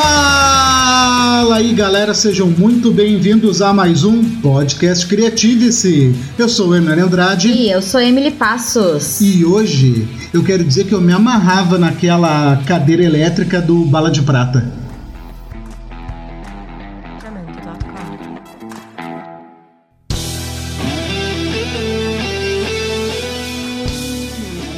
Fala aí galera, sejam muito bem-vindos a mais um podcast Criative-se. Eu sou o Hernani Andrade. E eu sou Emily Passos. E hoje eu quero dizer que eu me amarrava naquela cadeira elétrica do Bala de Prata.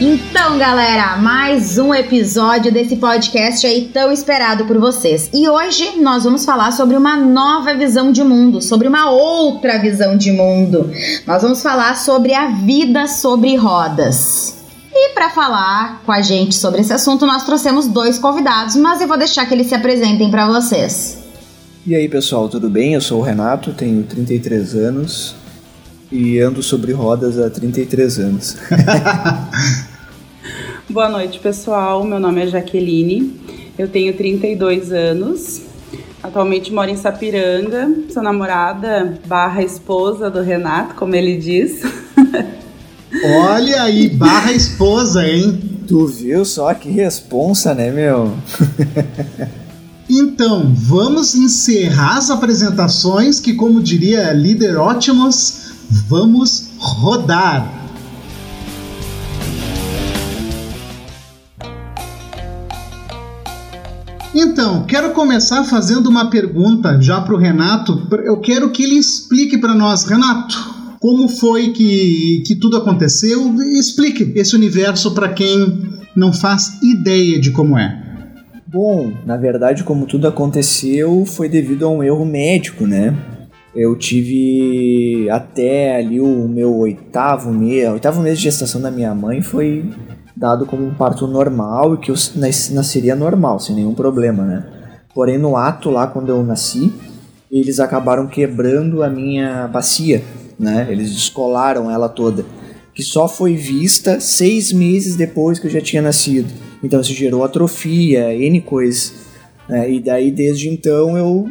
Então, galera, mais um episódio desse podcast aí tão esperado por vocês. E hoje nós vamos falar sobre uma nova visão de mundo, sobre uma outra visão de mundo. Nós vamos falar sobre a vida sobre rodas. E para falar com a gente sobre esse assunto, nós trouxemos dois convidados, mas eu vou deixar que eles se apresentem para vocês. E aí, pessoal, tudo bem? Eu sou o Renato, tenho 33 anos e ando sobre rodas há 33 anos. Boa noite, pessoal. Meu nome é Jaqueline. Eu tenho 32 anos. Atualmente moro em Sapiranga. Sou namorada barra esposa do Renato, como ele diz. Olha aí, barra esposa, hein? Tu viu só que responsa, né, meu? Então, vamos encerrar as apresentações que, como diria líder Ótimos, vamos rodar. Então, quero começar fazendo uma pergunta já para o Renato. Eu quero que ele explique para nós, Renato, como foi que, que tudo aconteceu. Explique esse universo para quem não faz ideia de como é. Bom, na verdade, como tudo aconteceu, foi devido a um erro médico, né? Eu tive até ali o meu oitavo mês, oitavo mês de gestação da minha mãe foi dado como um parto normal e que eu nasceria normal, sem nenhum problema, né? Porém, no ato lá, quando eu nasci, eles acabaram quebrando a minha bacia, né? Eles descolaram ela toda, que só foi vista seis meses depois que eu já tinha nascido. Então, isso gerou atrofia, N coisas. Né? E daí, desde então, eu,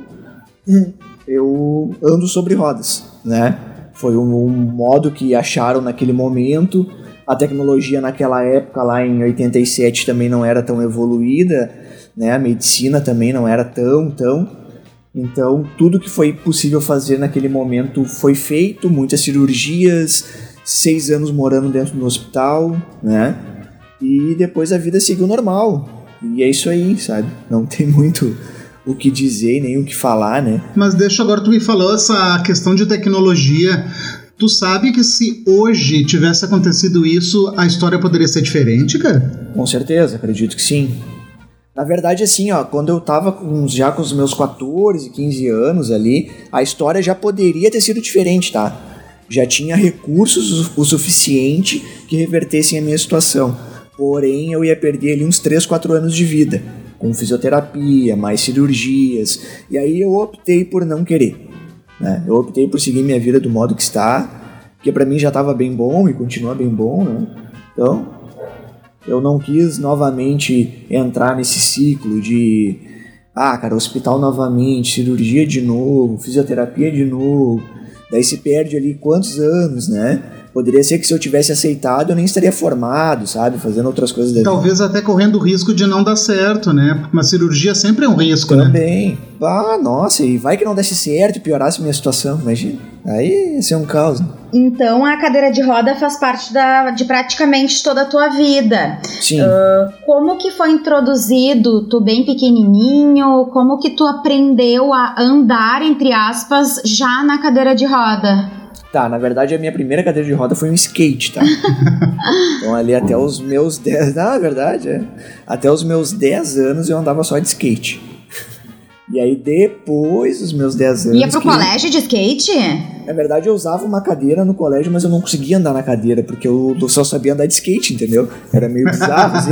eu ando sobre rodas, né? Foi um, um modo que acharam naquele momento a tecnologia naquela época, lá em 87, também não era tão evoluída, né? A medicina também não era tão, tão. Então, tudo que foi possível fazer naquele momento foi feito, muitas cirurgias, seis anos morando dentro do hospital, né? E depois a vida seguiu normal. E é isso aí, sabe? Não tem muito o que dizer nem o que falar, né? Mas deixa agora tu me falou essa questão de tecnologia. Tu sabe que se hoje tivesse acontecido isso, a história poderia ser diferente, cara? Com certeza, acredito que sim. Na verdade, assim, ó, quando eu tava com, já com os meus 14, 15 anos ali, a história já poderia ter sido diferente, tá? Já tinha recursos o suficiente que revertessem a minha situação. Porém, eu ia perder ali uns 3, 4 anos de vida, com fisioterapia, mais cirurgias, e aí eu optei por não querer. Né? Eu optei por seguir minha vida do modo que está, que para mim já estava bem bom e continua bem bom, né? Então, eu não quis novamente entrar nesse ciclo de ah, cara, hospital novamente, cirurgia de novo, fisioterapia de novo. Daí se perde ali quantos anos, né? Poderia ser que se eu tivesse aceitado eu nem estaria formado, sabe? Fazendo outras coisas da Talvez até correndo o risco de não dar certo, né? Porque uma cirurgia sempre é um risco, Também. né? Também. Ah, nossa, e vai que não desse certo e piorasse minha situação, imagina. Aí ia ser um caos. Né? Então a cadeira de roda faz parte da, de praticamente toda a tua vida. Sim. Uh, como que foi introduzido, tu bem pequenininho, como que tu aprendeu a andar, entre aspas, já na cadeira de roda? Tá, na verdade a minha primeira cadeira de roda foi um skate, tá? então ali até os meus 10. Ah, na verdade, é. Até os meus 10 anos eu andava só de skate. E aí depois dos meus 10 anos. Ia pro que... colégio de skate? Na verdade, eu usava uma cadeira no colégio, mas eu não conseguia andar na cadeira, porque eu só sabia andar de skate, entendeu? Era meio bizarro, assim.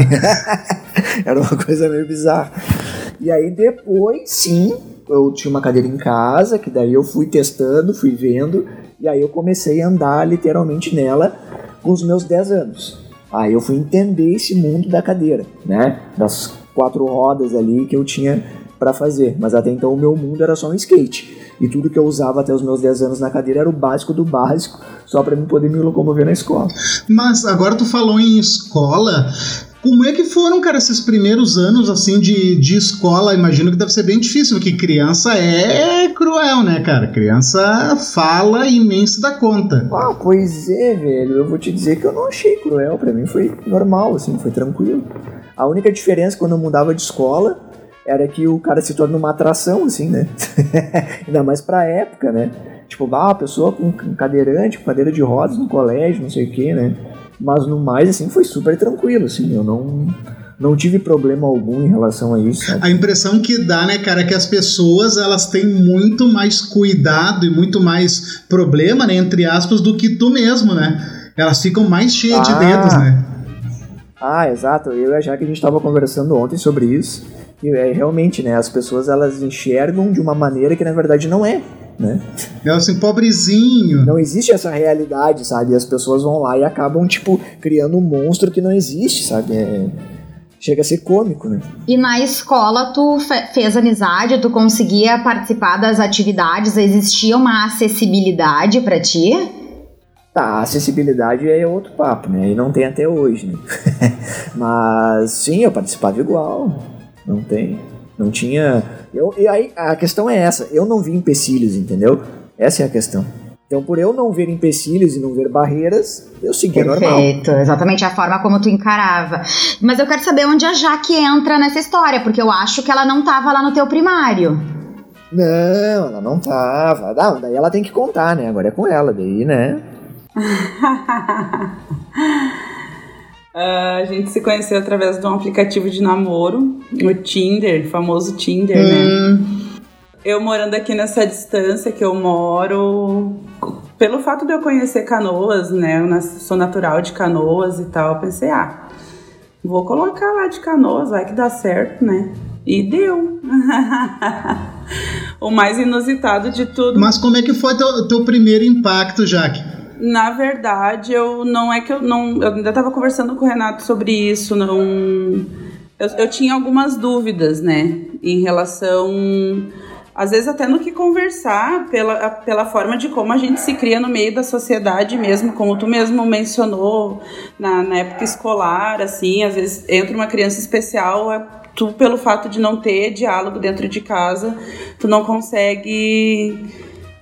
Era uma coisa meio bizarra. E aí depois, sim, eu tinha uma cadeira em casa, que daí eu fui testando, fui vendo, e aí eu comecei a andar literalmente nela com os meus 10 anos. Aí eu fui entender esse mundo da cadeira, né? Das quatro rodas ali que eu tinha para fazer. Mas até então o meu mundo era só um skate. E tudo que eu usava até os meus 10 anos na cadeira era o básico do básico, só para mim poder me locomover na escola. Mas agora tu falou em escola, Como é que foram, cara, esses primeiros anos, assim, de, de escola? Imagino que deve ser bem difícil, porque criança é cruel, né, cara? Criança fala e nem se dá conta. Ah, pois é, velho. Eu vou te dizer que eu não achei cruel. Pra mim foi normal, assim, foi tranquilo. A única diferença quando eu mudava de escola era que o cara se torna uma atração, assim, né? Ainda mais pra época, né? Tipo, ah, a pessoa com cadeirante, com cadeira de rodas no colégio, não sei o quê, né? Mas no mais, assim, foi super tranquilo, assim, eu não, não tive problema algum em relação a isso. Sabe? A impressão que dá, né, cara, é que as pessoas, elas têm muito mais cuidado e muito mais problema, né, entre aspas, do que tu mesmo, né? Elas ficam mais cheias ah. de dedos, né? Ah, exato. Eu e a Jaque, a gente estava conversando ontem sobre isso. E é, realmente, né, as pessoas, elas enxergam de uma maneira que, na verdade, não é né? É assim, pobrezinho. Não existe essa realidade, sabe? E as pessoas vão lá e acabam, tipo, criando um monstro que não existe, sabe? É... Chega a ser cômico, né? E na escola tu fez amizade, tu conseguia participar das atividades, existia uma acessibilidade para ti? Tá, a acessibilidade é outro papo, né? E não tem até hoje, né? Mas sim, eu participava igual. Não tem. Não tinha. Eu, e aí a questão é essa: eu não vi empecilhos, entendeu? Essa é a questão. Então, por eu não ver empecilhos e não ver barreiras, eu segui normal. Perfeito, exatamente a forma como tu encarava. Mas eu quero saber onde a Jaque entra nessa história, porque eu acho que ela não estava lá no teu primário. Não, ela não tava. Não, daí ela tem que contar, né? Agora é com ela, daí, né? Uh, a gente se conheceu através de um aplicativo de namoro, o Tinder, famoso Tinder, né? hum. né? Eu morando aqui nessa distância que eu moro, pelo fato de eu conhecer Canoas, né? Eu sou natural de Canoas e tal, eu pensei, ah, vou colocar lá de Canoas, vai que dá certo, né? E deu. o mais inusitado de tudo. Mas como é que foi teu, teu primeiro impacto, Jaque? Na verdade, eu não é que eu não. Eu ainda estava conversando com o Renato sobre isso, não. Eu, eu tinha algumas dúvidas, né? Em relação. Às vezes até no que conversar, pela, pela forma de como a gente se cria no meio da sociedade mesmo, como tu mesmo mencionou na, na época escolar, assim, às vezes entra uma criança especial, é, tu pelo fato de não ter diálogo dentro de casa, tu não consegue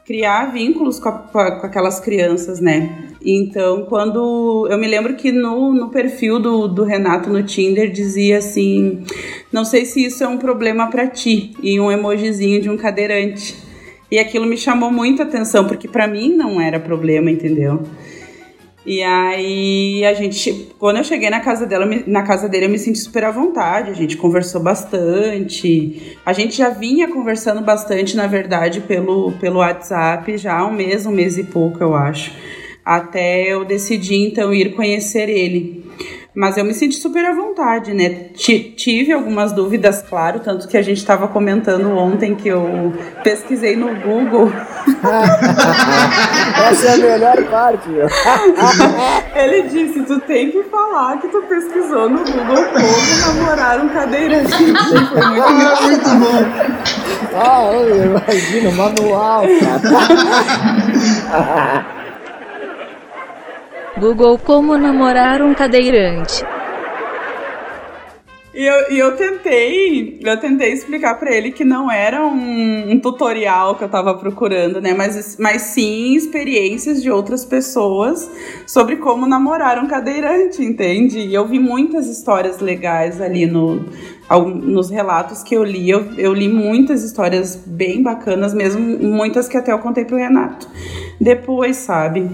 criar vínculos com, a, com, aquelas crianças, né? Então, quando. Eu me lembro que no, no perfil do, do Renato no Tinder dizia assim: Não sei se isso é um problema para ti, e um emojizinho de um cadeirante. E aquilo me chamou muita atenção, porque para mim não era problema, entendeu? E aí a gente, quando eu cheguei na casa dela, na casa dele, eu me senti super à vontade. A gente conversou bastante. A gente já vinha conversando bastante, na verdade, pelo, pelo WhatsApp já há um mês, um mês e pouco, eu acho. Até eu decidi então ir conhecer ele. Mas eu me senti super à vontade, né? tive algumas dúvidas, claro, tanto que a gente estava comentando ontem que eu pesquisei no Google. Essa é a melhor parte. Ele disse: tu tem que falar que tu pesquisou no Google como namorar um cadeirante. Foi muito, muito bom. Ah, imagina, manual, cara. Google Como namorar um cadeirante. E eu, e eu tentei, eu tentei explicar para ele que não era um, um, tutorial que eu tava procurando, né? Mas, mas sim experiências de outras pessoas sobre como namorar um cadeirante, entende? E eu vi muitas histórias legais ali no, nos relatos que eu li. Eu, eu li muitas histórias bem bacanas, mesmo muitas que até eu contei pro Renato. Depois, sabe?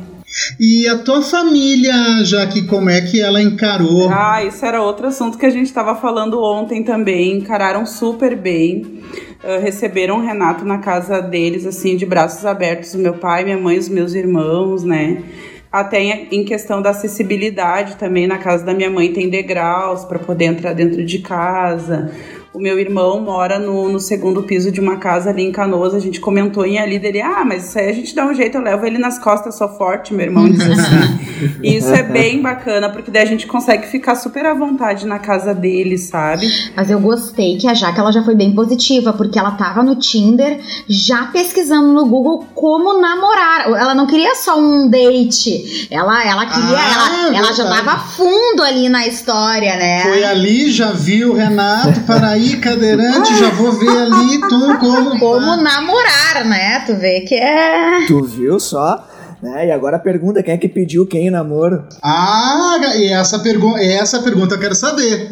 E a tua família, já que como é que ela encarou? Ah, isso era outro assunto que a gente estava falando ontem também. Encararam super bem. Uh, receberam o Renato na casa deles, assim, de braços abertos. O meu pai, minha mãe, os meus irmãos, né? Até em questão da acessibilidade também, na casa da minha mãe tem degraus para poder entrar dentro de casa. O meu irmão mora no, no, segundo piso de uma casa ali em Canoas. A gente comentou em ali dele, ah, mas isso aí a gente dá um jeito, eu levo ele nas costas, sou forte, meu irmão diz assim. e isso é bem bacana, porque daí a gente consegue ficar super à vontade na casa dele, sabe? Mas eu gostei que a Jaque ela já foi bem positiva, porque ela tava no Tinder já pesquisando no Google como namorar. Ela não queria só um date. Ela, ela queria. Ah, ela, ela já tava fundo ali na história, né? Foi ali, já viu o Renato para aí, cadeirante, já vou ver ali, tu como. Como namorar, né? Tu vê que é. Tu viu só? Né? E agora a pergunta: quem é que pediu quem em namoro? Ah, e essa, pergu essa pergunta eu quero saber.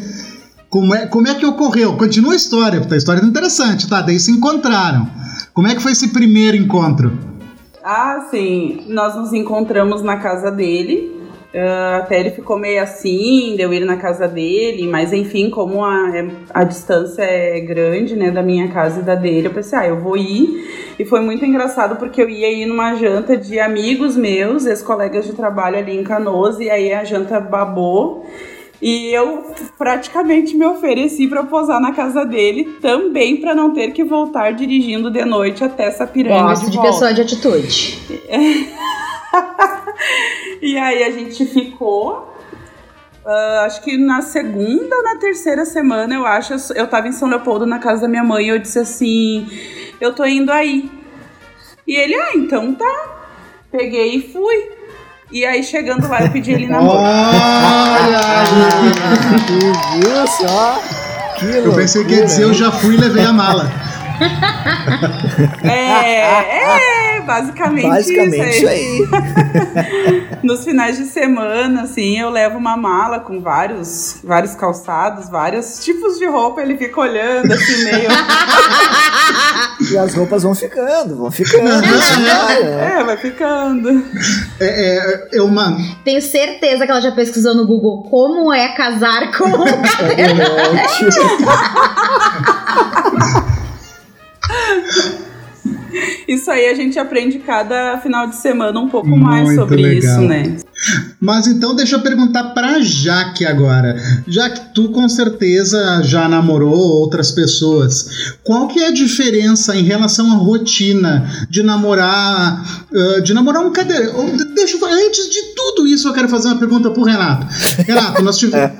Como é, como é que ocorreu? Continua a história, porque a história é interessante, tá? Daí se encontraram. Como é que foi esse primeiro encontro? Ah, sim. Nós nos encontramos na casa dele. Uh, até ele ficou meio assim, deu ir na casa dele, mas enfim, como a, é, a distância é grande, né, da minha casa e da dele, eu pensei, ah, eu vou ir. E foi muito engraçado porque eu ia ir numa janta de amigos meus, ex-colegas de trabalho ali em Canoas, e aí a janta babou. E eu praticamente me ofereci para posar na casa dele, também para não ter que voltar dirigindo de noite até essa piranga Gosto de, de pessoa de atitude. e aí a gente ficou. Uh, acho que na segunda ou na terceira semana, eu acho, eu tava em São Leopoldo na casa da minha mãe e eu disse assim: Eu tô indo aí. E ele, ah, então tá. Peguei e fui. E aí, chegando lá, eu pedi ele na mão. Olha! Viu só? Que eu pensei que ia dizer, eu já fui e levei a mala. é, é, basicamente, basicamente isso aí. Isso aí. Nos finais de semana, assim, eu levo uma mala com vários, vários calçados, vários tipos de roupa, ele fica olhando assim meio. e as roupas vão ficando, vão ficando. é, vai ficando. É, é, é uma. Tenho certeza que ela já pesquisou no Google como é casar com um cadeirante. Isso aí a gente aprende cada final de semana um pouco Muito mais sobre legal. isso, né? Mas então deixa eu perguntar pra Jaque agora. Já que tu com certeza já namorou outras pessoas, qual que é a diferença em relação à rotina de namorar, uh, de namorar um cadeira? Deixa eu, antes de tudo isso eu quero fazer uma pergunta pro Renato. Renato, nós tivemos,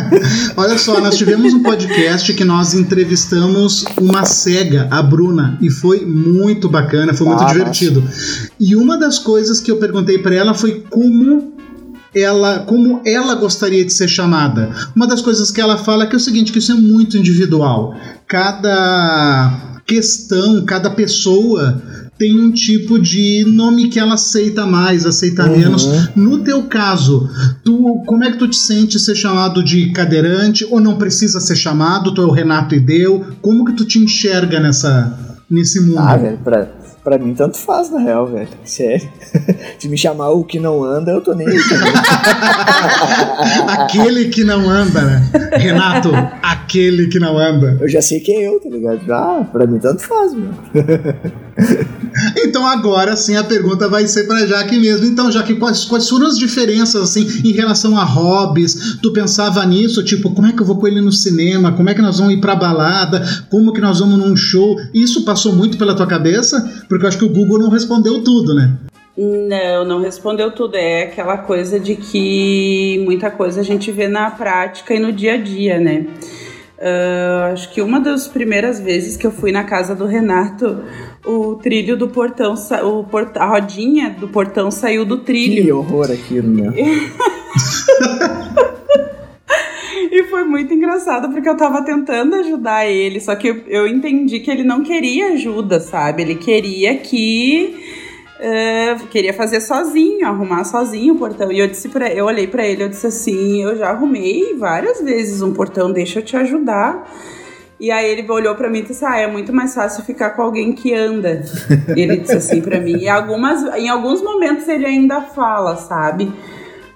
olha só, nós tivemos um podcast que nós entrevistamos uma cega, a Bruna, e foi muito bacana, foi muito ah, divertido. Nossa. E uma das coisas que eu perguntei para ela foi como ela, como ela gostaria de ser chamada. Uma das coisas que ela fala é que é o seguinte, que isso é muito individual. Cada questão, cada pessoa tem um tipo de nome que ela aceita mais, aceita uhum. menos. No teu caso, tu, como é que tu te sente ser chamado de cadeirante ou não precisa ser chamado? Tu é o Renato e deu? Como que tu te enxerga nessa nesse mundo? Ah, velho, pra, Pra mim, tanto faz, na real, velho. Sério. Se me chamar o que não anda, eu tô nem aí aquele que não anda, né? Renato, aquele que não anda. Eu já sei que é eu, tá ligado? Ah, pra mim, tanto faz, meu. então agora sim a pergunta vai ser pra Jaque mesmo. Então, Jaque, quais, quais foram as diferenças, assim, em relação a hobbies? Tu pensava nisso, tipo, como é que eu vou com ele no cinema? Como é que nós vamos ir pra balada? Como que nós vamos num show? Isso passou muito pela tua cabeça? Porque eu acho que o Google não respondeu tudo, né? Não, não respondeu tudo. É aquela coisa de que muita coisa a gente vê na prática e no dia a dia, né? Uh, acho que uma das primeiras vezes que eu fui na casa do Renato, o trilho do portão, o port a rodinha do portão saiu do trilho. Que horror aquilo, né? E foi muito engraçado porque eu tava tentando ajudar ele, só que eu, eu entendi que ele não queria ajuda, sabe? Ele queria que. Uh, queria fazer sozinho, arrumar sozinho o portão. E eu disse para eu olhei para ele, eu disse assim: "Eu já arrumei várias vezes um portão, deixa eu te ajudar". E aí ele olhou para mim e disse: "Ah, é muito mais fácil ficar com alguém que anda". ele disse assim para mim. E algumas em alguns momentos ele ainda fala, sabe?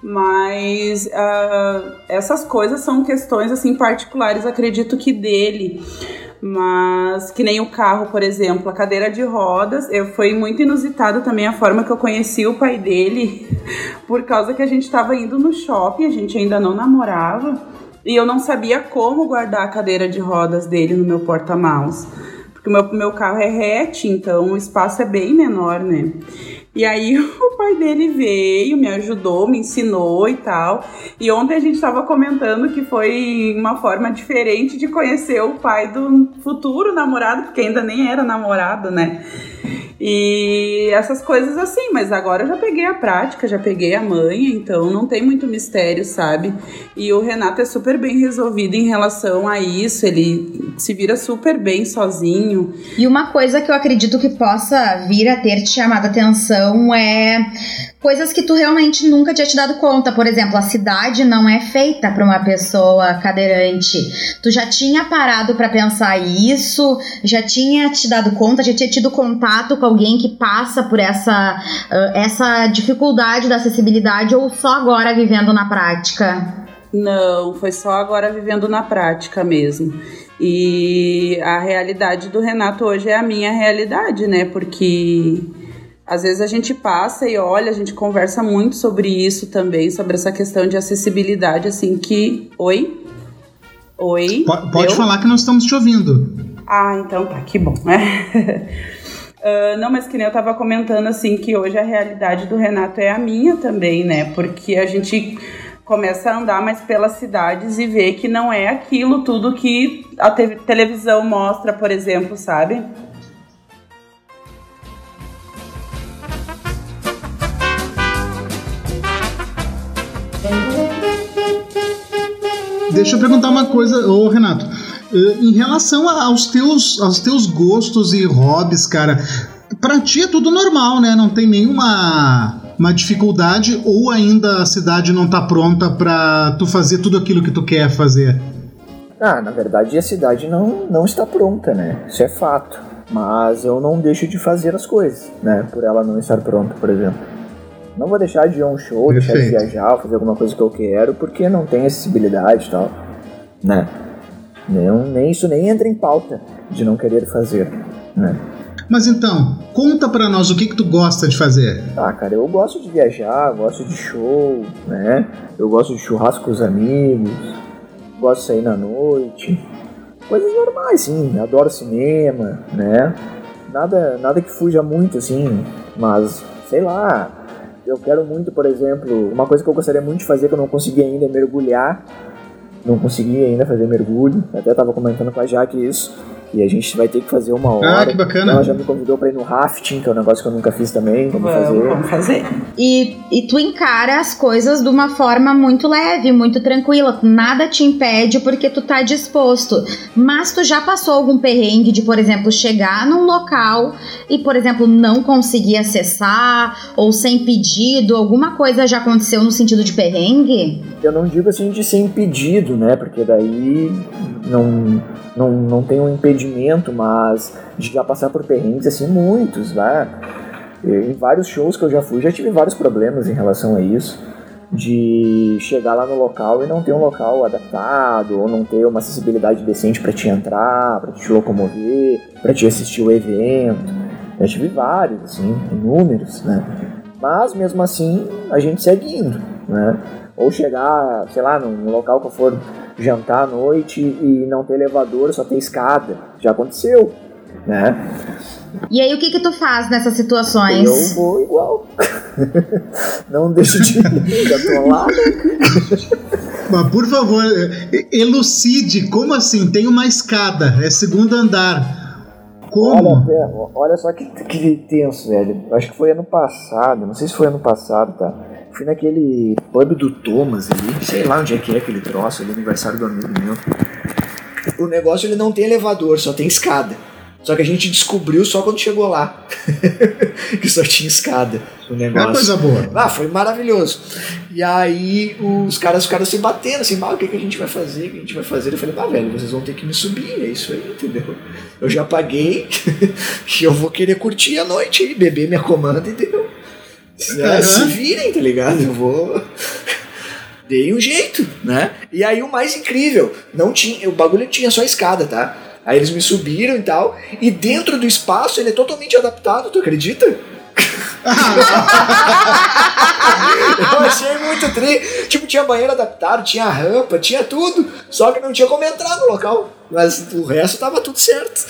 mas uh, essas coisas são questões assim particulares, acredito que dele. Mas que nem o carro, por exemplo, a cadeira de rodas, eu foi muito inusitado também a forma que eu conheci o pai dele, por causa que a gente estava indo no shopping, a gente ainda não namorava. E eu não sabia como guardar a cadeira de rodas dele no meu porta-malas. Porque o meu, meu carro é hatch, então o espaço é bem menor, né? E aí o pai dele veio, me ajudou, me ensinou e tal. E ontem a gente estava comentando que foi uma forma diferente de conhecer o pai do futuro namorado, porque ainda nem era namorado, né? E essas coisas assim, mas agora eu já peguei a prática, já peguei a manha, então não tem muito mistério, sabe? E o Renato é super bem resolvido em relação a isso, ele se vira super bem sozinho. E uma coisa que eu acredito que possa vir a ter te chamado a atenção é coisas que tu realmente nunca tinha te dado conta. Por exemplo, a cidade não é feita para uma pessoa cadeirante. Tu já tinha parado para pensar isso? Já tinha te dado conta? Já tinha tido contato com alguém que passa por essa, essa dificuldade da acessibilidade ou só agora vivendo na prática? Não, foi só agora vivendo na prática mesmo. E a realidade do Renato hoje é a minha realidade, né? Porque às vezes a gente passa e olha, a gente conversa muito sobre isso também, sobre essa questão de acessibilidade, assim que. Oi? Oi? Pode, pode falar que nós estamos te ouvindo. Ah, então tá, que bom. Uh, não, mas que nem eu tava comentando assim que hoje a realidade do Renato é a minha também, né? Porque a gente começa a andar mais pelas cidades e ver que não é aquilo tudo que a te televisão mostra, por exemplo, sabe? Deixa eu perguntar uma coisa, ô Renato. Eh, em relação aos teus, aos teus gostos e hobbies, cara, pra ti é tudo normal, né? Não tem nenhuma uma dificuldade ou ainda a cidade não tá pronta pra tu fazer tudo aquilo que tu quer fazer? Ah, na verdade a cidade não, não está pronta, né? Isso é fato. Mas eu não deixo de fazer as coisas, né? Por ela não estar pronta, por exemplo. Não vou deixar de ir a um show, Perfeito. deixar de viajar, fazer alguma coisa que eu quero, porque não tem acessibilidade e tal, né? Nem, nem isso nem entra em pauta de não querer fazer, né? Mas então, conta pra nós o que que tu gosta de fazer. Ah, cara, eu gosto de viajar, gosto de show, né? Eu gosto de churrasco com os amigos, gosto de sair na noite. Coisas normais, sim. Adoro cinema, né? Nada, nada que fuja muito, assim, mas, sei lá, eu quero muito, por exemplo, uma coisa que eu gostaria muito de fazer que eu não consegui ainda é mergulhar. Não consegui ainda fazer mergulho. Até estava comentando com a Jaque isso e a gente vai ter que fazer uma hora. Ah, que bacana. Ela já me convidou pra ir no rafting, que é um negócio que eu nunca fiz também. Vamos, vamos fazer. Vamos fazer. E, e tu encara as coisas de uma forma muito leve, muito tranquila. Nada te impede porque tu tá disposto. Mas tu já passou algum perrengue de, por exemplo, chegar num local e, por exemplo, não conseguir acessar ou sem pedido? Alguma coisa já aconteceu no sentido de perrengue? Eu não digo assim de ser impedido, né? Porque daí não, não, não tem um impedimento, mas de já passar por perrengues, assim, muitos, né? Em vários shows que eu já fui, já tive vários problemas em relação a isso. De chegar lá no local e não ter um local adaptado, ou não ter uma acessibilidade decente para te entrar, para te locomover, para te assistir o evento. Já tive vários, assim, inúmeros, né? Mas mesmo assim, a gente segue indo, né? Ou chegar, sei lá, num local que eu for jantar à noite e não ter elevador, só ter escada. Já aconteceu, né? E aí o que que tu faz nessas situações? Eu vou igual. não deixo de ir, já tô lá. Mas por favor, elucide, como assim? Tem uma escada, é segundo andar. Como? Olha, olha só que, que tenso, velho. Acho que foi ano passado, não sei se foi ano passado, tá? Fui naquele pub do Thomas ali, sei lá onde é que é aquele troço, ali, aniversário do amigo meu. O negócio ele não tem elevador, só tem escada. Só que a gente descobriu só quando chegou lá. que só tinha escada o negócio. É uma coisa boa. Ah, foi maravilhoso. E aí os caras ficaram se batendo, assim, ah, o que, que a gente vai fazer? O que a gente vai fazer? Eu falei, ah, velho, vocês vão ter que me subir, é isso aí, entendeu? Eu já paguei e eu vou querer curtir a noite e beber minha comanda e deu. Uhum. Se virem, tá ligado? Eu vou. Dei um jeito, né? E aí o mais incrível, não tinha, o bagulho tinha só escada, tá? Aí eles me subiram e tal, e dentro do espaço ele é totalmente adaptado, tu acredita? Eu achei muito tri. Tipo, tinha banheiro adaptado, tinha rampa, tinha tudo. Só que não tinha como entrar no local. Mas o resto tava tudo certo.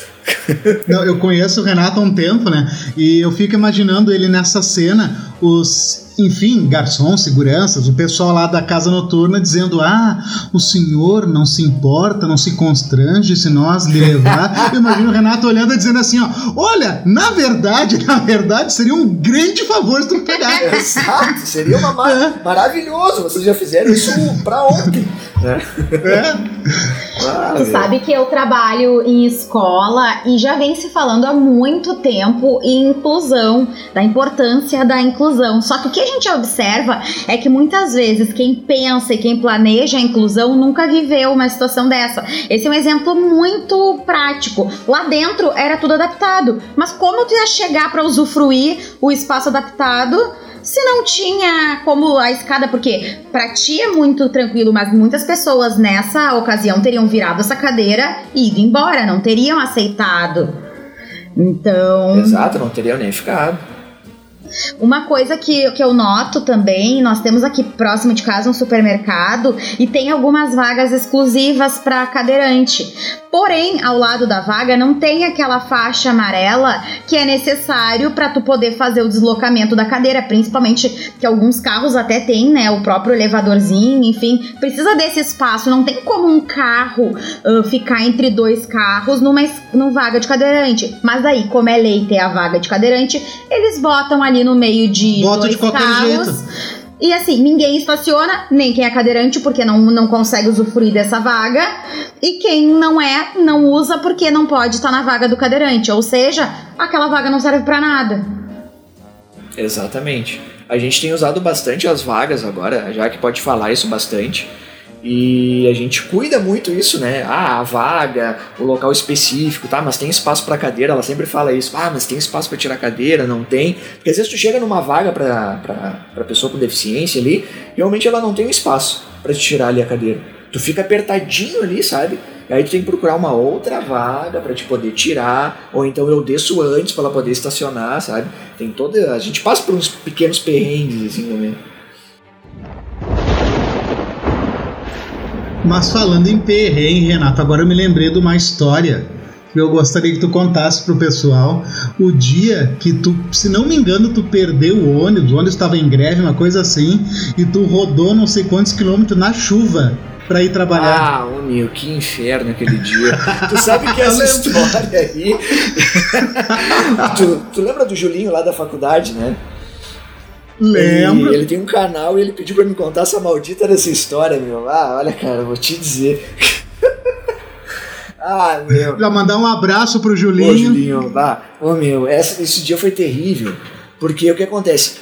Não, eu conheço o Renato há um tempo, né? E eu fico imaginando ele nessa cena, os, enfim, garçons, seguranças, o pessoal lá da casa noturna dizendo: Ah, o senhor não se importa, não se constrange se nós lhe levar. Eu imagino o Renato olhando e dizendo assim: ó, olha, na verdade, na verdade, seria um grande favor se tu pegar. Exato, seria uma mar É. maravilhoso. Vocês já fizeram isso pra ontem. né? É. Ah, Tu sabe que eu trabalho em escola e já vem se falando há muito tempo em inclusão, da importância da inclusão. Só que o que a gente observa é que muitas vezes quem pensa e quem planeja a inclusão nunca viveu uma situação dessa. Esse é um exemplo muito prático. Lá dentro era tudo adaptado, mas como tu ia chegar para usufruir o espaço adaptado? Se não tinha como a escada, porque pra ti é muito tranquilo, mas muitas pessoas nessa ocasião teriam virado essa cadeira e ido embora, não teriam aceitado. Então, Exato, não teriam nem ficado. Uma coisa que, que eu noto também, nós temos aqui próximo de casa um supermercado e tem algumas vagas exclusivas para cadeirante. Porém, ao lado da vaga não tem aquela faixa amarela que é necessário para tu poder fazer o deslocamento da cadeira, principalmente que alguns carros até tem, né, o próprio elevadorzinho, enfim, precisa desse espaço, não tem como um carro ah, ficar entre dois carros numa, numa vaga de cadeirante. Mas daí, como é lei ter a vaga de cadeirante, eles botam ali no meio de Bota dois de qualquer carros. jeito. E assim, ninguém estaciona, nem quem é cadeirante, porque não, não consegue usufruir dessa vaga. E quem não é, não usa porque não pode estar na vaga do cadeirante. Ou seja, aquela vaga não serve pra nada. Exatamente. A gente tem usado bastante as vagas agora, já que pode falar isso bastante. E a gente cuida muito isso, né? Ah, a vaga, o local específico, tá? Mas tem espaço pra cadeira, ela sempre fala isso. Ah, mas tem espaço pra tirar cadeira, não tem. Porque às vezes tu chega numa vaga pra pessoa com deficiência ali, realmente ela não tem espaço pra te tirar ali a cadeira. Tu fica apertadinho ali, sabe? E aí tu tem que procurar uma outra vaga pra te poder tirar, ou então eu desço antes pra ela poder estacionar, sabe? Tem toda. A gente passa por uns pequenos perrengues assim também. Mas falando em perrengue, Renato, agora eu me lembrei de uma história que eu gostaria que tu contasse pro pessoal. O dia que tu, se não me engano, tu perdeu o ônibus, o ônibus estava em greve, uma coisa assim, e tu rodou não sei quantos quilômetros na chuva pra ir trabalhar. Ah, ô meu, que inferno aquele dia. tu sabe que essa história aí. tu, tu lembra do Julinho lá da faculdade, né? Lembro. Ele, ele tem um canal e ele pediu pra me contar essa maldita dessa história, meu. Ah, olha, cara, vou te dizer. ah, meu. Já mandar um abraço pro Ô, Julinho. Julinho, vá. Ô, meu, essa- esse dia foi terrível. Porque o que acontece?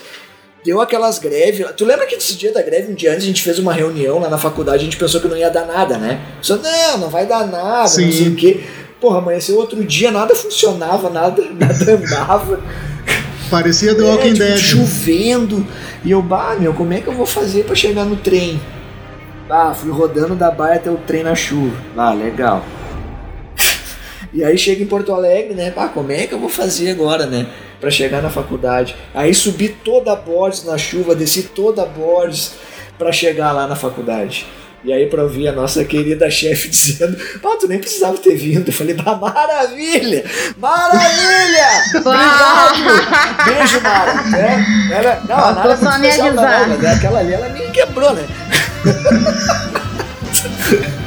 Deu aquelas greves. Tu lembra que esse dia da greve, um dia antes, a gente fez uma reunião lá na faculdade, a gente pensou que não ia dar nada, né? Pensou, não, não vai dar nada, Sim. não sei o quê. Porra, amanheceu outro dia, nada funcionava, nada, nada andava. Parecia The É, Walking tipo, Dead. chovendo. E eu, bah, meu, como é que eu vou fazer pra chegar no trem? Ah, fui rodando da baia até o trem na chuva. Ah, legal. E aí chega em Porto Alegre, né? Ah, como é que eu vou fazer agora, né? Pra chegar na faculdade. Aí subi toda a Borges na chuva, desci toda a Borges pra chegar lá na faculdade. E aí pra ouvir a nossa querida chefe dizendo, pá, tu nem precisava ter vindo. Eu falei, bah, maravilha! Maravilha! Obrigado! Beijo, Mara. É, ela, não, a Nara é muito me especial avisar. ela, né? Aquela ali, ela me quebrou, né?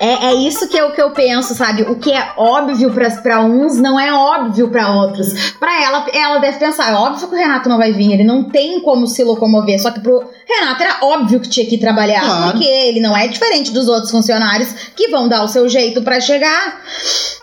É, é isso que eu, que eu penso, sabe? O que é óbvio para uns não é óbvio para outros. Para ela, ela deve pensar, é óbvio que o Renato não vai vir, ele não tem como se locomover. Só que pro Renato era óbvio que tinha que trabalhar, Claro. porque ele não é diferente dos outros funcionários que vão dar o seu jeito para chegar.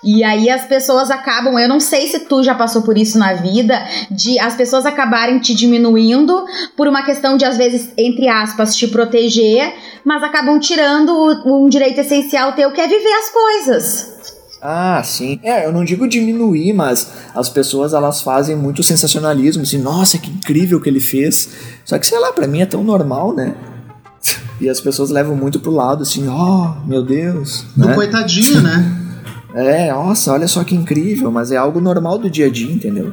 E aí as pessoas acabam, eu não sei se tu já passou por isso na vida, de as pessoas acabarem te diminuindo por uma questão de às vezes entre aspas te proteger, mas acabam tirando o- um direito essencial teu que é viver as coisas. Ah, sim. É, eu não digo diminuir, mas as pessoas elas fazem muito sensacionalismo, assim, nossa, que incrível que ele fez. Só que sei lá, pra mim é tão normal, né? E as pessoas levam muito pro lado, assim, oh, meu Deus. Do né? coitadinho, né? É, nossa, olha só que incrível, mas é algo normal do dia a dia, entendeu?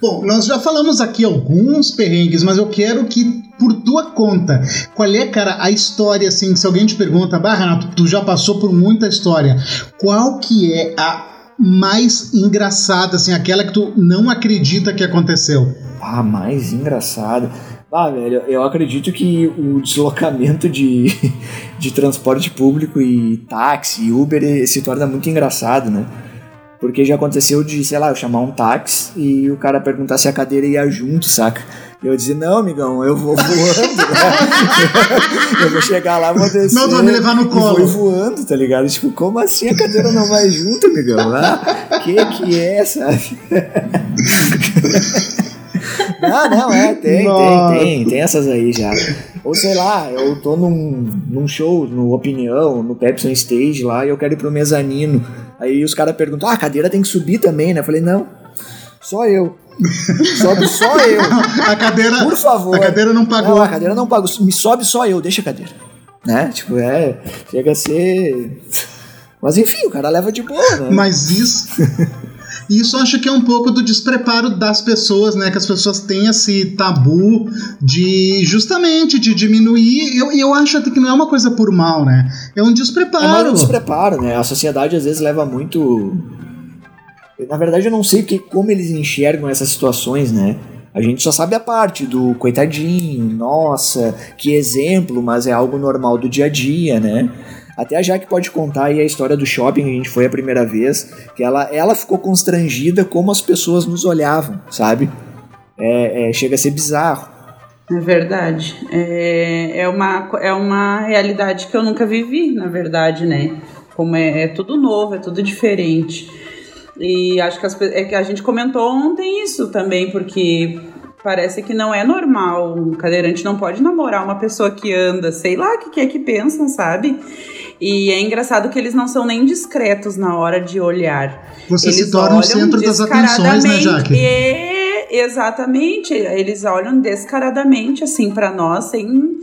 Bom, nós já falamos aqui alguns perrengues, mas eu quero que, por tua conta, qual é, cara, a história, assim, se alguém te pergunta, bah, Renato, tu já passou por muita história, qual que é a mais engraçada, assim, aquela que tu não acredita que aconteceu? Ah, mais engraçada. Ah, velho, eu acredito que o deslocamento de, de transporte público e táxi e Uber se torna muito engraçado, né? Porque já aconteceu de, sei lá, eu chamar um táxi e o cara perguntar se a cadeira ia junto, saca? Eu dizer, não, amigão, eu vou voando. Né? eu vou chegar lá, vou descer. Não, tu vai me levar no colo. E vou voando, tá ligado? Tipo, como assim a cadeira não vai junto, amigão? Ah, que que é, sabe? Não, não, é, tem, tem, tem, tem essas aí já. Ou sei lá, eu tô num, num show, no Opinião, no Pepsi Stage lá, e eu quero ir pro mezanino. Aí os caras perguntam, ah, a cadeira tem que subir também, né? Eu falei, não, só eu. Sobe só eu. A cadeira. Por favor. A cadeira não pagou. Não, a cadeira não pagou. Me sobe só eu, deixa a cadeira. Né? Tipo, é. Chega a ser. Mas enfim, o cara leva de boa, né? Mas isso. Isso acho que é um pouco do despreparo das pessoas, né? Que as pessoas têm esse tabu de justamente de diminuir. E eu, eu acho até que não é uma coisa por mal, né? É um despreparo. É um despreparo, né? A sociedade às vezes leva muito. Na verdade, eu não sei que, como eles enxergam essas situações, né? A gente só sabe a parte do coitadinho, nossa, que exemplo, mas é algo normal do dia a dia, né? Até a Jaque pode contar aí a história do shopping a gente foi a primeira vez, que ela, ela ficou constrangida como as pessoas nos olhavam, sabe? É, é, chega a ser bizarro. É verdade. É, é, uma, é uma realidade que eu nunca vivi, na verdade, né? Como é, é tudo novo, é tudo diferente. E acho que, as, é que a gente comentou ontem isso também, porque parece que não é normal. Um cadeirante não pode namorar uma pessoa que anda, sei lá o que, que é que pensam, sabe? E é engraçado que eles não são nem discretos na hora de olhar. Você eles se torna o centro das atenções, né, Jaque? E, exatamente. Eles olham descaradamente, assim, para nós, sem,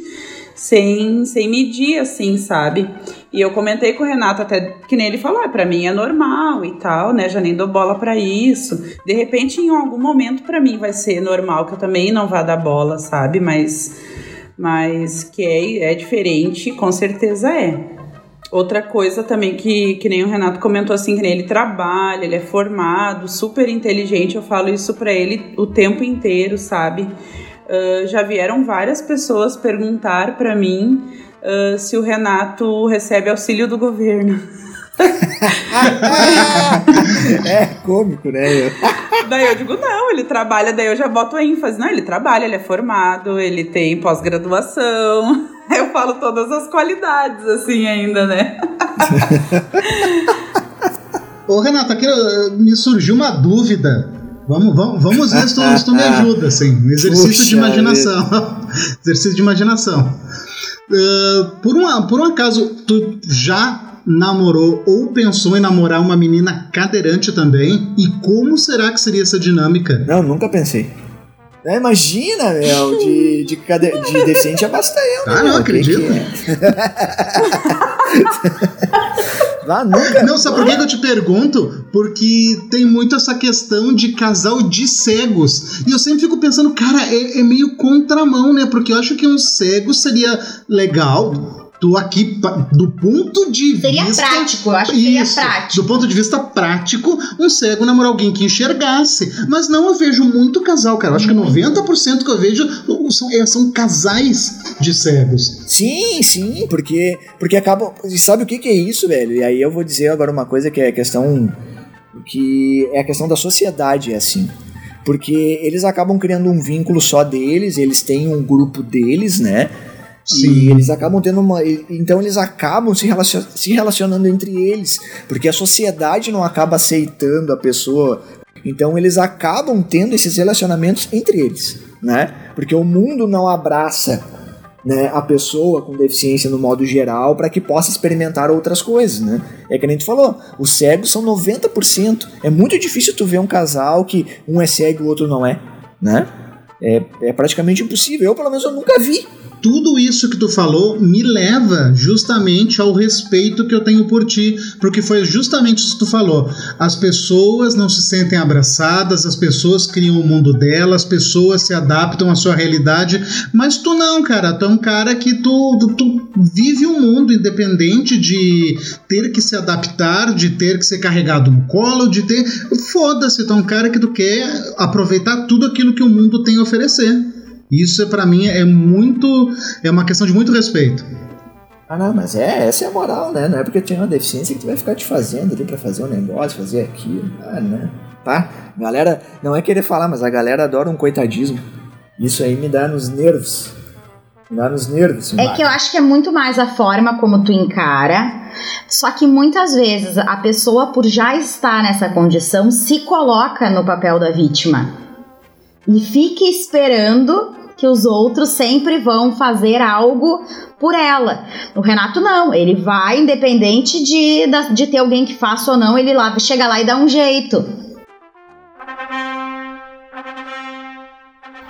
sem, sem medir, assim, sabe? E eu comentei com o Renato até que nem ele falou, ah, para mim é normal e tal, né? Já nem dou bola para isso. De repente, em algum momento para mim vai ser normal que eu também não vá dar bola, sabe? Mas mas que é, é diferente, com certeza é. Outra coisa também que, que nem o Renato comentou assim, que nem ele trabalha, ele é formado, super inteligente, eu falo isso para ele o tempo inteiro, sabe? Uh, já vieram várias pessoas perguntar para mim uh, se o Renato recebe auxílio do governo. é cômico, né? daí eu digo, não, ele trabalha, daí eu já boto ênfase. Não, ele trabalha, ele é formado, ele tem pós-graduação. Eu falo todas as qualidades, assim, ainda, né? Ô, Renata, aqui me surgiu uma dúvida. Vamos, vamos, vamos ver se tu, se tu me ajuda, assim. Um exercício Puxa de imaginação. exercício de imaginação. Uh, por, um, por um acaso, tu já namorou ou pensou em namorar uma menina cadeirante também? E como será que seria essa dinâmica? Não, nunca pensei. É, imagina, meu, de, de, cade... de deficiente é basta eu? Ah, não acredito. Que é? ah, nunca. Não, sabe por que eu te pergunto? Porque tem muito essa questão de casal de cegos. E eu sempre fico pensando, cara, é, é meio contramão, né? Porque eu acho que um cego seria legal tu aqui, do ponto de seria vista. Seria prático, eu acho que seria prático. Do ponto de vista prático, um cego namorar alguém que enxergasse. Mas não eu vejo muito casal, cara. Eu acho que 90% que eu vejo são, é, são casais de cegos. Sim, sim, porque, porque acabam. Sabe o que, que é isso, velho? E aí eu vou dizer agora uma coisa que é a questão. Que é a questão da sociedade, é assim porque eles acabam criando um vínculo só deles, eles têm um grupo deles, né? Sim. E eles acabam tendo uma. Então eles acabam se, relacion, se relacionando entre eles. Porque a sociedade não acaba aceitando a pessoa. Então eles acabam tendo esses relacionamentos entre eles. Né? Porque o mundo não abraça né, a pessoa com deficiência no modo geral para que possa experimentar outras coisas, né? É que a gente falou, os cegos são 90%. É muito difícil tu ver um casal que um é cego e o outro não é, né? É, é praticamente impossível. Eu, pelo menos, eu nunca vi tudo isso que tu falou me leva justamente ao respeito que eu tenho por ti, porque foi justamente isso que tu falou. As pessoas não se sentem abraçadas, as pessoas criam o mundo delas, as pessoas se adaptam à sua realidade, mas tu não, cara, tu é um cara que tu, tu, vive um mundo independente de ter que se adaptar, de ter que ser carregado no colo, de ter. Foda-se, tu é um cara que tu quer aproveitar tudo aquilo que o mundo tem a oferecer. Isso para mim é muito é uma questão de muito respeito. Ah, não, mas é, essa é a moral, né? Não é porque tem uma deficiência que tu vai ficar te fazendo ali pra fazer um negócio, fazer aquilo. Ah, né? Tá? Galera, não é querer falar, mas a galera adora um coitadismo. Isso aí me dá nos nervos. Me dá nos nervos. É que eu acho que é muito mais a forma como tu encara. Só que muitas vezes a pessoa, por já estar nessa condição, se coloca no papel da vítima. E fica esperando que os outros sempre vão fazer algo por ela. O Renato não, ele vai, independente de, de ter alguém que faça ou não, ele lá chega lá e dá um jeito.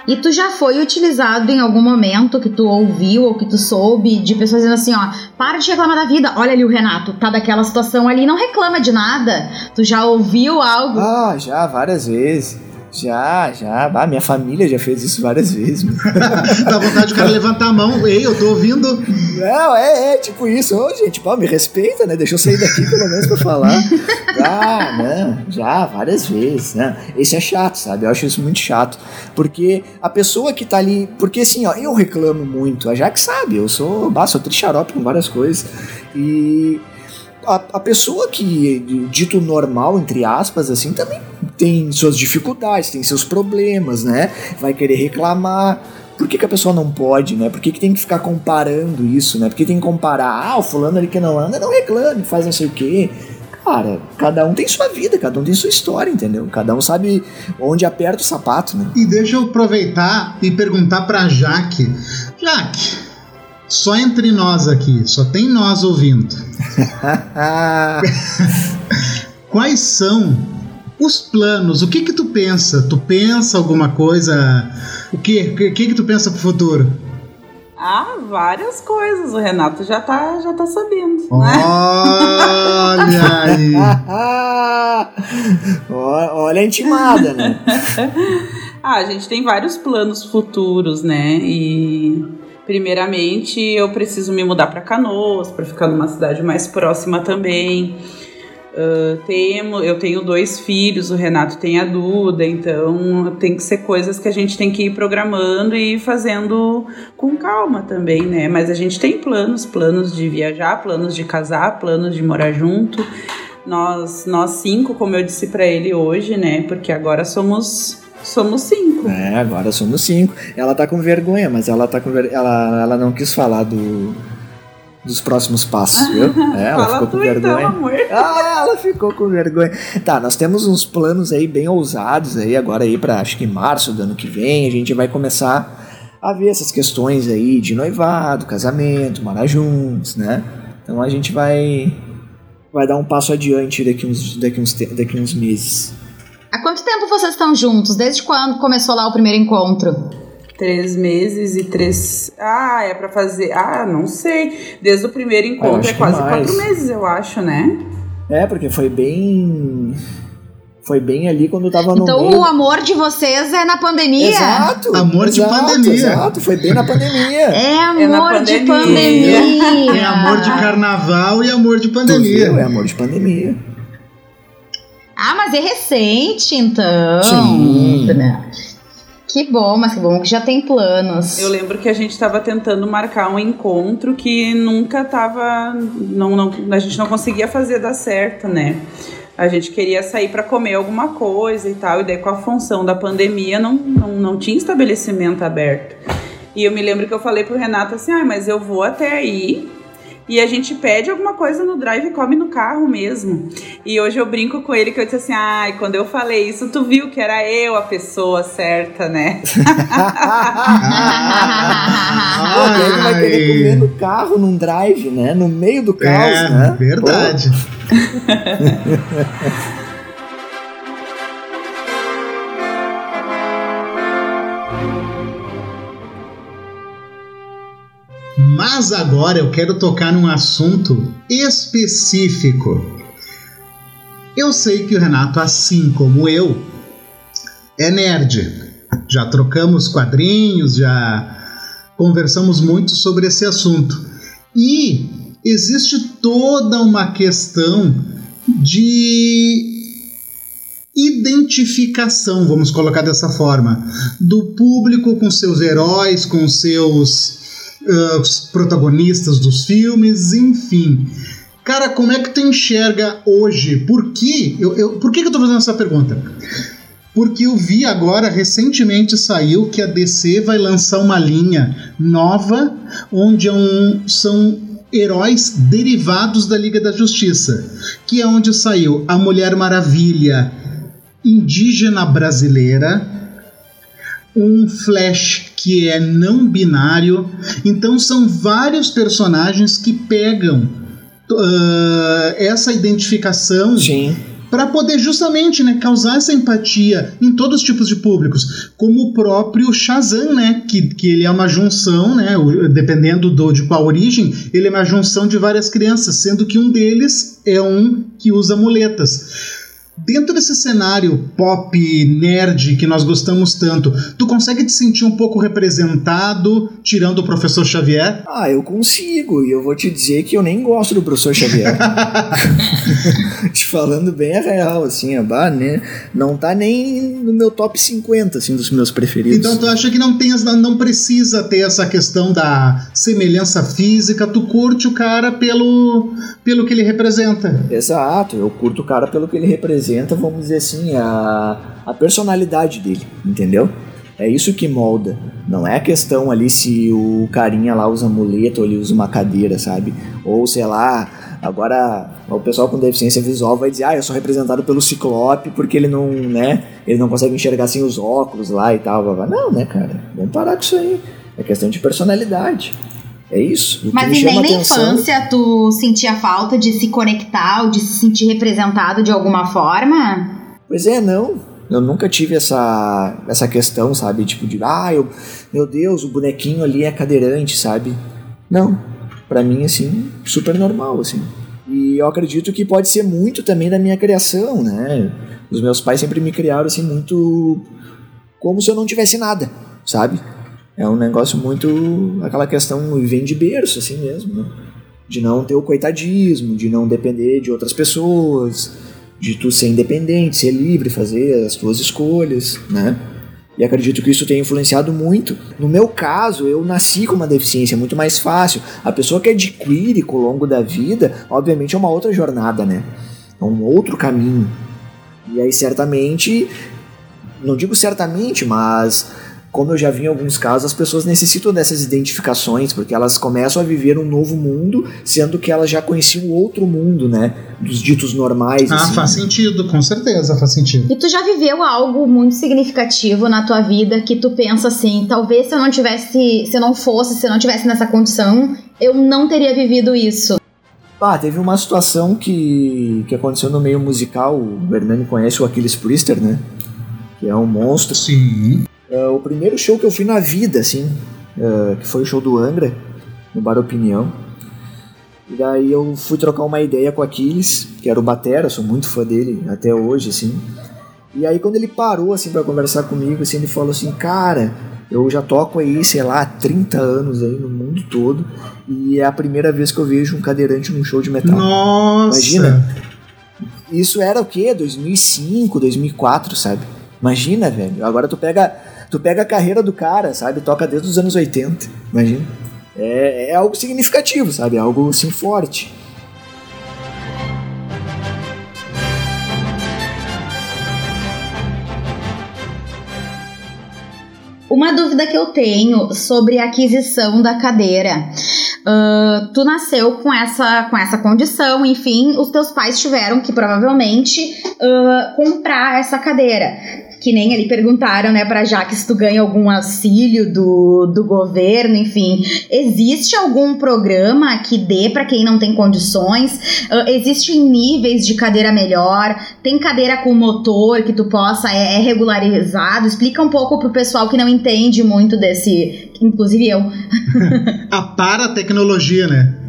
E tu já foi utilizado em algum momento que tu ouviu ou que tu soube de pessoas dizendo assim, ó, para de reclamar da vida. Olha ali o Renato, tá daquela situação ali, não reclama de nada. Tu já ouviu algo? Ah, já várias vezes. Já, já. Ah, minha família já fez isso várias vezes. Dá vontade de cara levantar a mão. Ei, eu tô ouvindo. Não, é, é tipo isso. Ô, gente, pô, me respeita, né? Deixa eu sair daqui pelo menos pra falar. Ah, não, já, várias vezes, né? Esse é chato, sabe? Eu acho isso muito chato. Porque a pessoa que tá ali. Porque assim, ó, eu reclamo muito. A Jaque sabe, eu sou. Bah, sou trixarope com várias coisas. E a, a pessoa que, dito normal, entre aspas, assim, também tem suas dificuldades, tem seus problemas, né? Vai querer reclamar. Por que, que a pessoa não pode, né? Por que, que tem que ficar comparando isso, né? Por que tem que comparar, ah, o fulano ali que não anda, não reclame, faz não sei o quê. Cara, cada um tem sua vida, cada um tem sua história, entendeu? Cada um sabe onde aperta o sapato, né? E deixa eu aproveitar e perguntar pra Jaque. Jaque, só entre nós aqui, só tem nós ouvindo. Quais são os planos? O que que tu pensa? Tu pensa alguma coisa? O que? O que que tu pensa pro futuro? Ah, várias coisas. O Renato já tá, já tá sabendo. Né? Olha aí! Olha a intimada, né? ah, a gente tem vários planos futuros, né? E Primeiramente, eu preciso me mudar para Canoas, para ficar numa cidade mais próxima também. Uh, temo, eu tenho dois filhos, o Renato tem a Duda, então tem que ser coisas que a gente tem que ir programando e fazendo com calma também, né? Mas a gente tem planos, planos de viajar, planos de casar, planos de morar junto. Nós, nós cinco, como eu disse para ele hoje, né? Porque agora somos Somos cinco. É, agora somos cinco. Ela tá com vergonha, mas ela tá com ver... ela, ela não quis falar do dos próximos passos, viu? É, ela ficou com então, vergonha. Então, amor. Ah, ela ficou com vergonha. Tá, nós temos uns planos aí bem ousados aí agora aí para acho que março do ano que vem, a gente vai começar a ver essas questões aí de noivado, casamento, morar juntos, né? Então a gente vai vai dar um passo adiante daqui uns daqui uns daqui uns meses. Há quanto tempo vocês estão juntos? Desde quando começou lá o primeiro encontro? Três meses e três. Ah, é para fazer. Ah, não sei. Desde o primeiro encontro é quase mais. quatro meses, eu acho, né? É, porque foi bem. Foi bem ali quando tava no. Então meio... o amor de vocês é na pandemia? Exato! Amor exato, de pandemia. Exato, foi bem na pandemia. É amor é pandemia. de pandemia. É amor de carnaval e amor de pandemia. É amor de pandemia. Ah, mas é recente, então. Sim. Que bom, mas que bom que já tem planos. Eu lembro que a gente estava tentando marcar um encontro que nunca tava. Não, não, a gente não conseguia fazer dar certo, né? A gente queria sair para comer alguma coisa e tal, e daí com a função da pandemia não, não, não tinha estabelecimento aberto. E eu me lembro que eu falei pro Renato assim: ah, mas eu vou até aí e a gente pede alguma coisa no drive e come no carro mesmo. E hoje eu brinco com ele que eu disse assim: ai, quando eu falei isso, tu viu que era eu a pessoa certa, né? Pô, ele vai querer comer no carro, num drive, né? No meio do caos, é, né? Verdade. Mas agora eu quero tocar num assunto específico. Eu sei que o Renato, assim como eu, é nerd. Já trocamos quadrinhos, já conversamos muito sobre esse assunto. E existe toda uma questão de identificação, vamos colocar dessa forma, do público com seus heróis, com seus uh, protagonistas dos filmes, enfim. Cara, como é que tu enxerga hoje? Por que eu, eu, por que, que eu tô fazendo essa pergunta? Porque eu vi agora, recentemente saiu que a DC vai lançar uma linha nova, onde é um, são heróis derivados da Liga da Justiça, que é onde saiu a Mulher Maravilha indígena brasileira, um Flash que é não binário. Então são vários personagens que pegam uh, essa identificação. Para poder justamente né, causar essa empatia em todos os tipos de públicos, como o próprio Shazam, né, que, que ele é uma junção, né, dependendo do, de qual origem, ele é uma junção de várias crianças, sendo que um deles é um que usa muletas. Dentro desse cenário pop nerd que nós gostamos tanto, tu consegue te sentir um pouco representado, tirando o professor Xavier? Ah, eu consigo, e eu vou te dizer que eu nem gosto do professor Xavier. te falando bem a real, assim, a bar, né? Não tá nem no meu top 50, assim, dos meus preferidos. Então tu acha que não, tem, não precisa ter essa questão da semelhança física, tu curte o cara pelo, pelo que ele representa. Exato, eu curto o cara pelo que ele representa representa, vamos dizer assim, a, a personalidade dele, entendeu? É isso que molda. Não é a questão ali se o carinha lá usa muleta ou ele usa uma cadeira, sabe? Ou sei lá, agora o pessoal com deficiência visual vai dizer, ah, eu sou representado pelo ciclope porque ele não, né? Ele não consegue enxergar sem os óculos lá e tal. Não, né, cara? Vamos parar com isso aí. É questão de personalidade. É isso. Mas e nem na infância tu sentia falta de se conectar ou de se sentir representado de alguma forma? Pois é, não. Eu nunca tive essa, essa questão, sabe? Tipo de, ah, eu, meu Deus, o bonequinho ali é cadeirante, sabe? Não. Para mim, assim, super normal, assim. E eu acredito que pode ser muito também da minha criação, né? Os meus pais sempre me criaram, assim, muito como se eu não tivesse nada, sabe? É um negócio muito. aquela questão vem de berço, assim mesmo, né? De não ter o coitadismo, de não depender de outras pessoas, de tu ser independente, ser livre, fazer as tuas escolhas, né? E acredito que isso tenha influenciado muito. No meu caso, eu nasci com uma deficiência muito mais fácil. A pessoa que adquire ao longo da vida, obviamente é uma outra jornada, né? É um outro caminho. E aí, certamente, não digo certamente, mas como eu já vi em alguns casos, as pessoas necessitam dessas identificações, porque elas começam a viver um novo mundo, sendo que elas já conheciam outro mundo, né? Dos ditos normais. Ah, assim. faz sentido, com certeza faz sentido. E tu já viveu algo muito significativo na tua vida que tu pensa assim, talvez se eu não tivesse, se eu não fosse, se eu não tivesse nessa condição, eu não teria vivido isso. Ah, teve uma situação que, que aconteceu no meio musical. O Hernani conhece o Aquiles Priester, né? Que é um monstro. Sim. Uh, o primeiro show que eu fui na vida, assim, uh, que foi o show do Angra, no Bar Opinião. E daí eu fui trocar uma ideia com Aquiles, que era o Batera, sou muito fã dele até hoje, assim. E aí quando ele parou, assim, para conversar comigo, assim, ele falou assim, cara, eu já toco aí, sei lá, 30 anos aí no mundo todo, e é a primeira vez que eu vejo um cadeirante num show de metal. Nossa! Imagina! Isso era o quê? 2005, 2004, sabe? Imagina, velho. Agora tu pega Tu pega a carreira do cara, sabe? Toca desde os anos 80, imagina. É, é algo significativo, sabe? É algo assim forte. Uma dúvida que eu tenho sobre a aquisição da cadeira. Uh, tu nasceu com essa, com essa condição, enfim, os teus pais tiveram que provavelmente uh, comprar essa cadeira que nem ali perguntaram, né, pra Jaque se tu ganha algum auxílio do, do governo, enfim. Existe algum programa que dê para quem não tem condições? Uh, existem níveis de cadeira melhor? Tem cadeira com motor que tu possa, é, é regularizado? Explica um pouco pro pessoal que não entende muito desse, inclusive eu. A paratecnologia, né?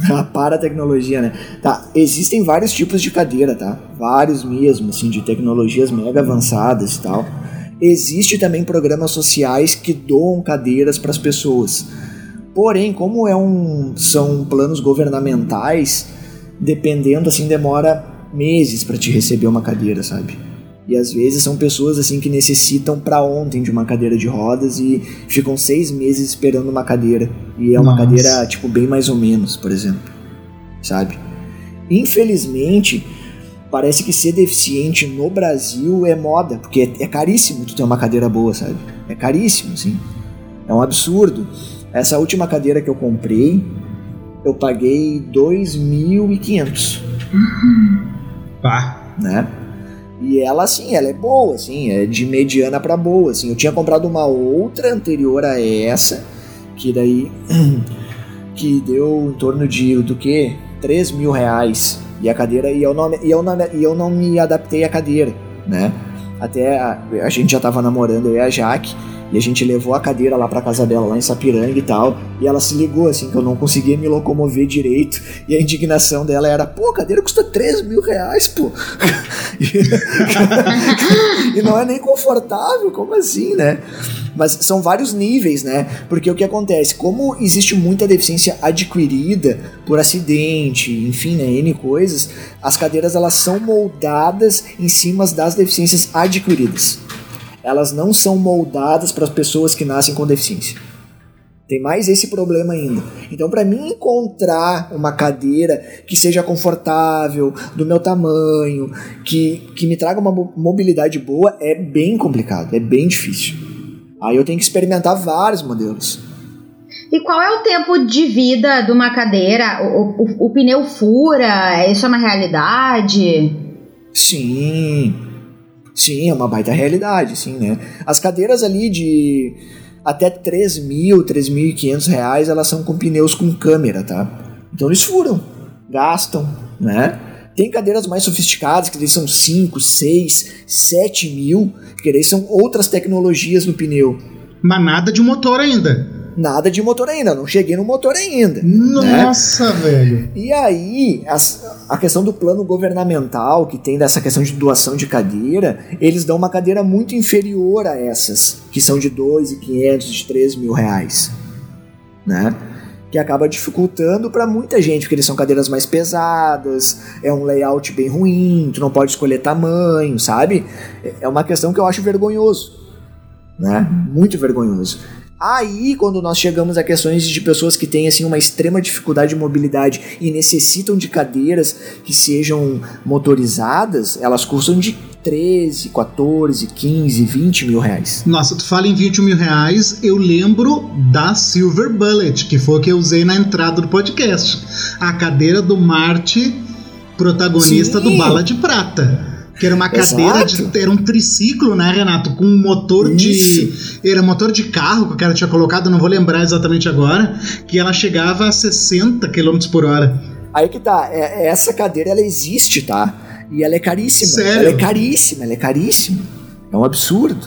A paratecnologia, né? Tá, existem vários tipos de cadeira, tá? Vários mesmo, assim, de tecnologias mega avançadas e tal. Existe também programas sociais que doam cadeiras para as pessoas. Porém, como é um, são planos governamentais, dependendo assim demora meses para te receber uma cadeira, sabe? E às vezes são pessoas assim que necessitam para ontem de uma cadeira de rodas e ficam seis meses esperando uma cadeira. E é uma Nossa. cadeira, tipo, bem mais ou menos, por exemplo. Sabe? Infelizmente, parece que ser deficiente no Brasil é moda, porque é, é caríssimo tu ter uma cadeira boa, sabe? É caríssimo, sim. É um absurdo. Essa última cadeira que eu comprei, eu paguei 2.500 Pá. né? E ela, assim, ela é boa, assim, é de mediana pra boa, assim. Eu tinha comprado uma outra anterior a essa, que daí, que deu em torno de, do que? 3 mil reais. E a cadeira, e eu não, e eu não, e eu não me adaptei à cadeira, né? Até a, a gente já tava namorando, eu e a Jaque, e a gente levou a cadeira lá pra casa dela, lá em Sapiranga e tal. E ela se ligou, assim, que eu não conseguia me locomover direito. E a indignação dela era: pô, a cadeira custa 3 mil reais, pô. e não é nem confortável, como assim, né? Mas são vários níveis, né? Porque o que acontece? Como existe muita deficiência adquirida por acidente, enfim, né? N coisas, as cadeiras elas são moldadas em cima das deficiências adquiridas elas não são moldadas para as pessoas que nascem com deficiência. Tem mais esse problema ainda. Então, para mim encontrar uma cadeira que seja confortável, do meu tamanho, que, que me traga uma mo- mobilidade boa, é bem complicado, é bem difícil. Aí eu tenho que experimentar vários modelos. E qual é o tempo de vida de uma cadeira? O, o- o pneu fura? Isso é uma realidade? Sim, sim, é uma baita realidade, sim, né? As cadeiras ali de até 3 mil, 3.500 reais, elas são com pneus com câmera, tá? Então eles furam, gastam, né? Tem cadeiras mais sofisticadas, que daí são 5, 6, 7 mil, que daí são outras tecnologias no pneu. Mas nada de motor ainda. Nada de motor ainda, não cheguei no motor ainda. né? Nossa, velho. E aí, as- a questão do plano governamental, que tem dessa questão de doação de cadeira, eles dão uma cadeira muito inferior a essas, que são de 2.500, de 3 mil reais. Né? Que acaba dificultando para muita gente, porque eles são cadeiras mais pesadas, é um layout bem ruim, tu não pode escolher tamanho, sabe? É uma questão que eu acho vergonhoso. Né? Muito vergonhoso. Aí, quando nós chegamos a questões de pessoas que têm assim uma extrema dificuldade de mobilidade e necessitam de cadeiras que sejam motorizadas, elas custam de 13, 14, 15, 20 mil reais. Nossa, tu fala em 20 mil reais, eu lembro da Silver Bullet, que foi o que eu usei na entrada do podcast. A cadeira do Marte, protagonista Sim. do Bala de Prata. Que era uma cadeira de. Exato. Era um triciclo, né, Renato? Com um motor de. Isso. Era motor de carro que o cara tinha colocado, não vou lembrar exatamente agora. Que ela chegava a 60 km por hora. Aí que tá, é- essa cadeira ela existe, tá? E ela é caríssima. Sério? Ela é caríssima, ela é caríssima. É um absurdo.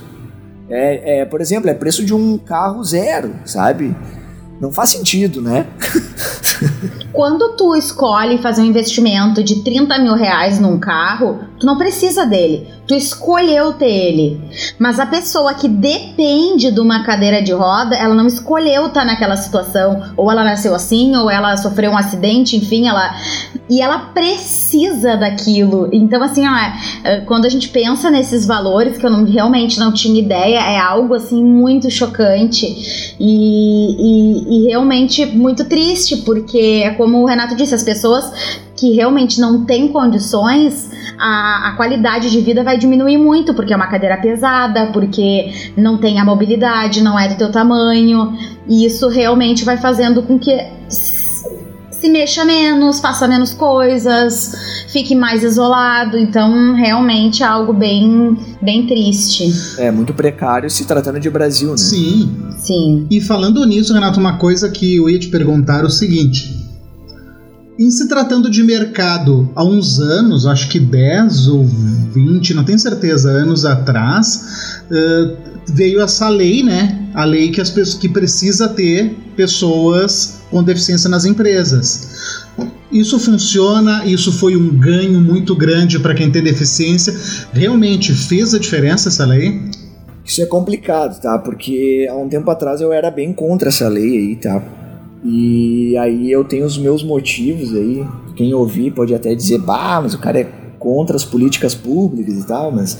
É, é, por exemplo, é preço de um carro zero, sabe? Não faz sentido, né? Quando tu escolhe fazer um investimento de 30 mil reais num carro, tu não precisa dele. Tu escolheu ter ele. Mas a pessoa que depende de uma cadeira de roda, ela não escolheu estar naquela situação. Ou ela nasceu assim, ou ela sofreu um acidente, enfim, ela. E ela precisa daquilo. Então, assim, ó, é, quando a gente pensa nesses valores, que eu não- realmente não tinha ideia, é algo assim muito chocante e, e- e realmente muito triste, porque é como o Renato disse, as pessoas que realmente não têm condições, a, a qualidade de vida vai diminuir muito, porque é uma cadeira pesada, porque não tem a mobilidade, não é do teu tamanho, e isso realmente vai fazendo com que se mexa menos, faça menos coisas, fique mais isolado. Então, realmente é algo bem, bem triste. É muito precário se tratando de Brasil, né? Sim. Sim. E falando nisso, Renato, uma coisa que eu ia te perguntar é o seguinte. Em se tratando de mercado, há uns anos, acho que 10 ou 20, não tenho certeza, anos atrás, uh, veio essa lei, né? A lei que as pessoas que precisa ter pessoas com deficiência nas empresas. Isso funciona, isso foi um ganho muito grande para quem tem deficiência. Realmente fez a diferença essa lei? Isso é complicado, tá? Porque há um tempo atrás eu era bem contra essa lei aí, tá? E aí eu tenho os meus motivos aí. Quem ouvir pode até dizer, bah, mas o cara é contra as políticas públicas e tal, mas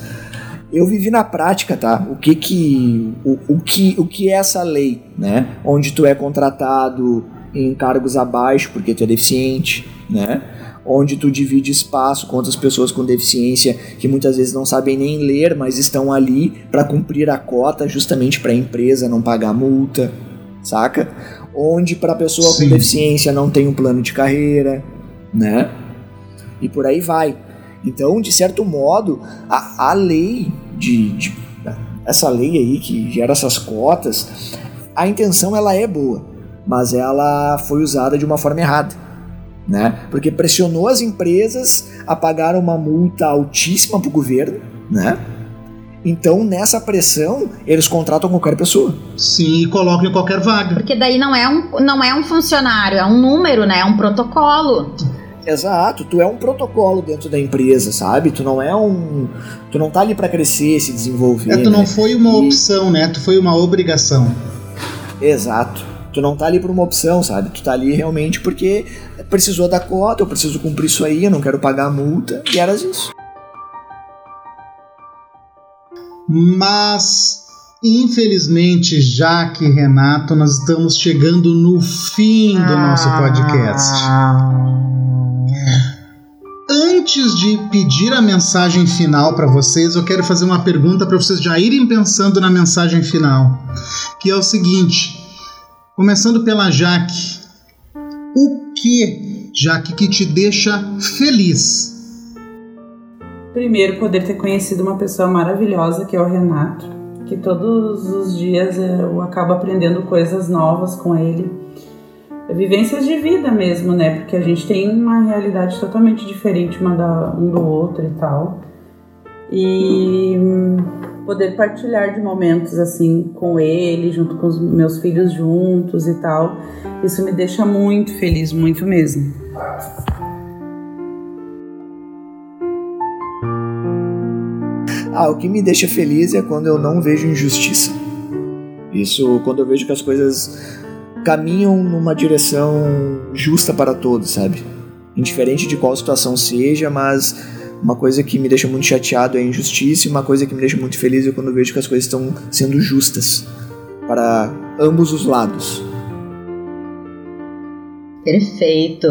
eu vivi na prática, tá? O que que o, o que o que é essa lei, né? Onde tu é contratado em cargos abaixo porque tu é deficiente, né? Onde tu divide espaço com outras pessoas com deficiência que muitas vezes não sabem nem ler, mas estão ali para cumprir a cota, justamente para a empresa não pagar multa, saca? onde para pessoa Sim. com deficiência não tem um plano de carreira, né? E por aí vai. Então, de certo modo, a, a lei de, de essa lei aí que gera essas cotas, a intenção ela é boa, mas ela foi usada de uma forma errada, né? Porque pressionou as empresas a pagar uma multa altíssima para o governo, né? Então, nessa pressão, eles contratam qualquer pessoa. Sim, e colocam em qualquer vaga. Porque daí não é um, não é um funcionário, é um número, né? É um protocolo. Exato, tu é um protocolo dentro da empresa, sabe? Tu não é um. Tu não tá ali para crescer, se desenvolver. É, tu não né? foi uma e... opção, né? Tu foi uma obrigação. Exato. Tu não tá ali por uma opção, sabe? Tu tá ali realmente porque precisou da cota, eu preciso cumprir isso aí, eu não quero pagar a multa, e era isso. Mas infelizmente, Jaque e Renato, nós estamos chegando no fim do nosso podcast. Antes de pedir a mensagem final para vocês, eu quero fazer uma pergunta para vocês já irem pensando na mensagem final, que é o seguinte: começando pela Jaque, o que, Jaque, que te deixa feliz? Primeiro, poder ter conhecido uma pessoa maravilhosa que é o Renato, que todos os dias eu acabo aprendendo coisas novas com ele. Vivências de vida mesmo, né? Porque a gente tem uma realidade totalmente diferente uma da, um do outro e tal. E poder partilhar de momentos assim com ele, junto com os meus filhos juntos e tal, isso me deixa muito feliz, muito mesmo. Ah, o que me deixa feliz é quando eu não vejo injustiça. Isso, quando eu vejo que as coisas caminham numa direção justa para todos, sabe? Indiferente de qual situação seja, mas uma coisa que me deixa muito chateado é a injustiça e uma coisa que me deixa muito feliz é quando vejo que as coisas estão sendo justas para ambos os lados. Perfeito.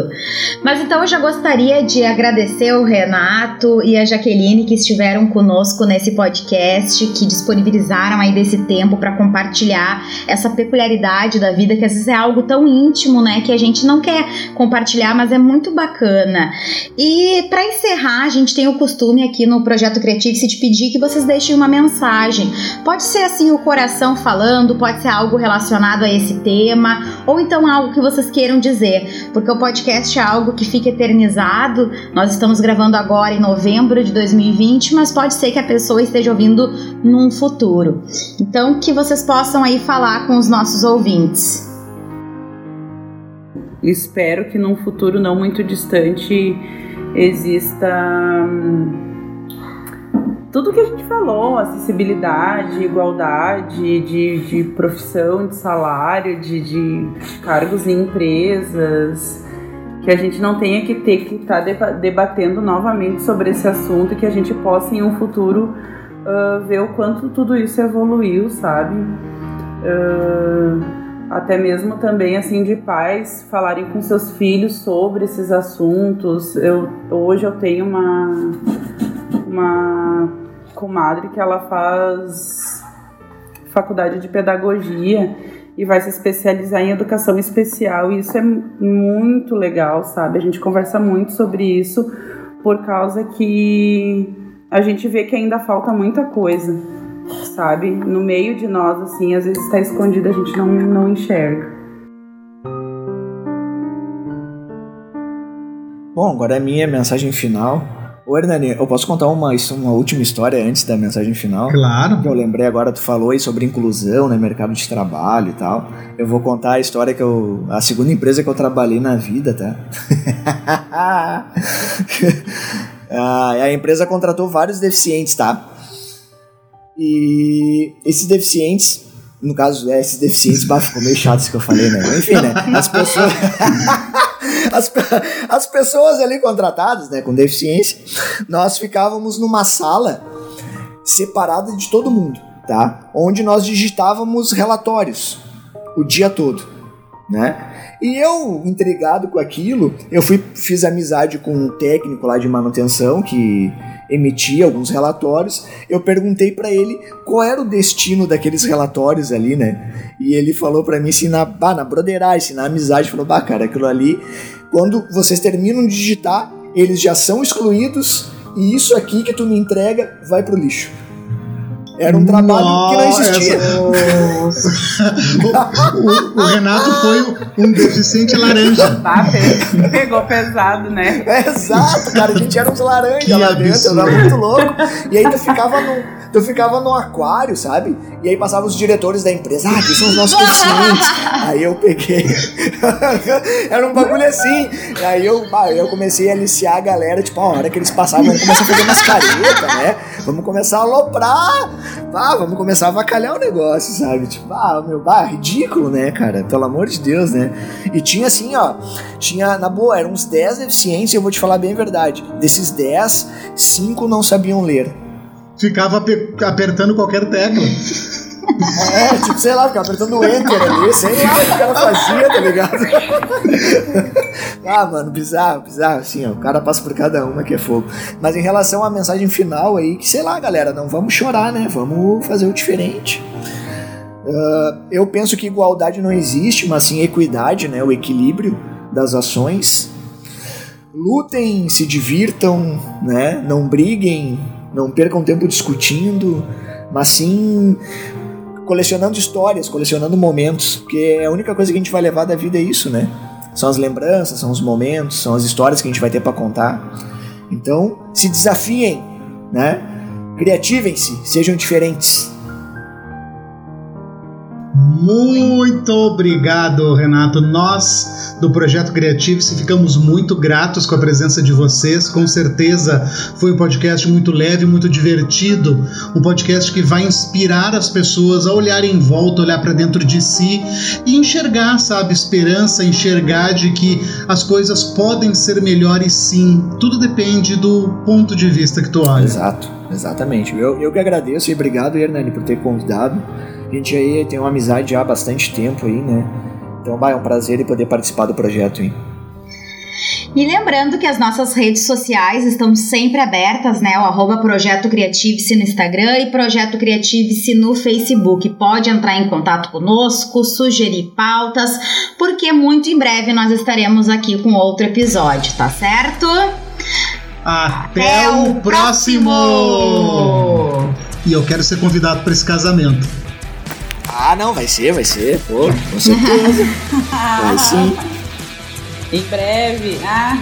Mas então eu já gostaria de agradecer o Renato e a Jaqueline que estiveram conosco nesse podcast, que disponibilizaram aí desse tempo para compartilhar essa peculiaridade da vida, que às vezes é algo tão íntimo, né, que a gente não quer compartilhar, mas é muito bacana. E para encerrar, a gente tem o costume aqui no Projeto Criativo se pedir que vocês deixem uma mensagem. Pode ser assim o coração falando, pode ser algo relacionado a esse tema, ou então algo que vocês queiram dizer porque o podcast é algo que fica eternizado. Nós estamos gravando agora em novembro de 2020, mas pode ser que a pessoa esteja ouvindo num futuro. Então, que vocês possam aí falar com os nossos ouvintes. Espero que num futuro não muito distante exista hum, tudo que a gente falou, acessibilidade, igualdade de, de profissão, de salário, de, de cargos em empresas, que a gente não tenha que ter que estar tá debatendo novamente sobre esse assunto, que a gente possa em um futuro uh, ver o quanto tudo isso evoluiu, sabe? Uh, até mesmo também assim de pais falarem com seus filhos sobre esses assuntos. Eu hoje eu tenho uma uma comadre que ela faz faculdade de pedagogia e vai se especializar em educação especial. E isso é muito legal, sabe? A gente conversa muito sobre isso por causa que a gente vê que ainda falta muita coisa, sabe? No meio de nós, assim, às vezes está escondido, a gente não, não enxerga. Bom, agora a minha mensagem final Ô Hernani, eu posso contar uma, uma última história antes da mensagem final? Claro. Que eu lembrei agora, tu falou aí sobre inclusão, né, mercado de trabalho e tal. Eu vou contar a história que eu... a segunda empresa que eu trabalhei na vida, tá? a empresa contratou vários deficientes, tá? E esses deficientes, no caso, é, esses deficientes, bah, ficou meio chato isso que eu falei, né? Enfim, né? As pessoas... as, as pessoas ali contratadas, né, com deficiência, nós ficávamos numa sala separada de todo mundo, tá? Onde nós digitávamos relatórios o dia todo, né? E eu, intrigado com aquilo, eu fui fiz amizade com um técnico lá de manutenção que emitia alguns relatórios. Eu perguntei para ele qual era o destino daqueles relatórios ali, né? E ele falou para mim assim na, bah, na broderagem, na amizade, falou: "Bah, cara, aquilo ali quando vocês terminam de digitar, eles já são excluídos e isso aqui que tu me entrega vai pro lixo. Era um trabalho Nossa, que não existia. o, o, Renato foi um deficiente laranja. Ah, pegou pesado, né? É, exato, cara. A gente era uns laranja lá dentro, era muito louco. E aí tu ficava no, tu ficava no aquário, sabe? E aí passavam os diretores da empresa, ah, aqui são os nossos deficientes. aí eu peguei. Era um bagulho assim. Aí eu, eu comecei a aliciar a galera, tipo, a hora que eles passavam, vamos começar a fazer umas caretas, né? Vamos começar a aloprar. Ah, vamos começar a avacalhar o negócio, sabe? Tipo, ah, meu, bah, ridículo, né, cara? Pelo amor de Deus, né? E tinha assim, ó, tinha, na boa, eram uns 10 deficientes, eu vou te falar bem a verdade. Desses 10, 5 não sabiam ler ficava apertando qualquer tecla. É, tipo, sei lá, ficava apertando o enter ali, sei lá o que o cara fazia, tá ligado? ah, mano, bizarro, bizarro, assim, ó, o cara passa por cada uma que é fogo. Mas em relação à mensagem final aí, que sei lá, galera, não vamos chorar, né? Vamos fazer o diferente. Uh, eu penso que igualdade não existe, mas sim equidade, né? O equilíbrio das ações. Lutem, se divirtam, né? Não briguem, não percam tempo discutindo, mas sim colecionando histórias, colecionando momentos, porque a única coisa que a gente vai levar da vida é isso, né? São as lembranças, são os momentos, são as histórias que a gente vai ter para contar. Então, se desafiem, né? Criativem-se, sejam diferentes. Muito obrigado, Renato. Nós do Projeto Creative-se ficamos muito gratos com a presença de vocês. Com certeza foi um podcast muito leve, muito divertido. Um podcast que vai inspirar as pessoas a olhar em volta, olhar para dentro de si e enxergar, sabe, esperança, enxergar de que as coisas podem ser melhores sim. Tudo depende do ponto de vista que tu olha. Exato, exatamente. Eu, eu que agradeço e obrigado, Hernani, por ter convidado. A gente aí tem uma amizade já há bastante tempo aí, né? Então, vai, é um prazer poder participar do projeto aí. E lembrando que as nossas redes sociais estão sempre abertas, né? O arroba Projeto Criative-se no Instagram e Projeto Criative-se no Facebook. Pode entrar em contato conosco, sugerir pautas, porque muito em breve nós estaremos aqui com outro episódio, tá certo? Até, Até o próximo! próximo! E eu quero ser convidado para esse casamento. Ah, não, vai ser, vai ser, pô, com certeza. vai sim. Em breve. Ah.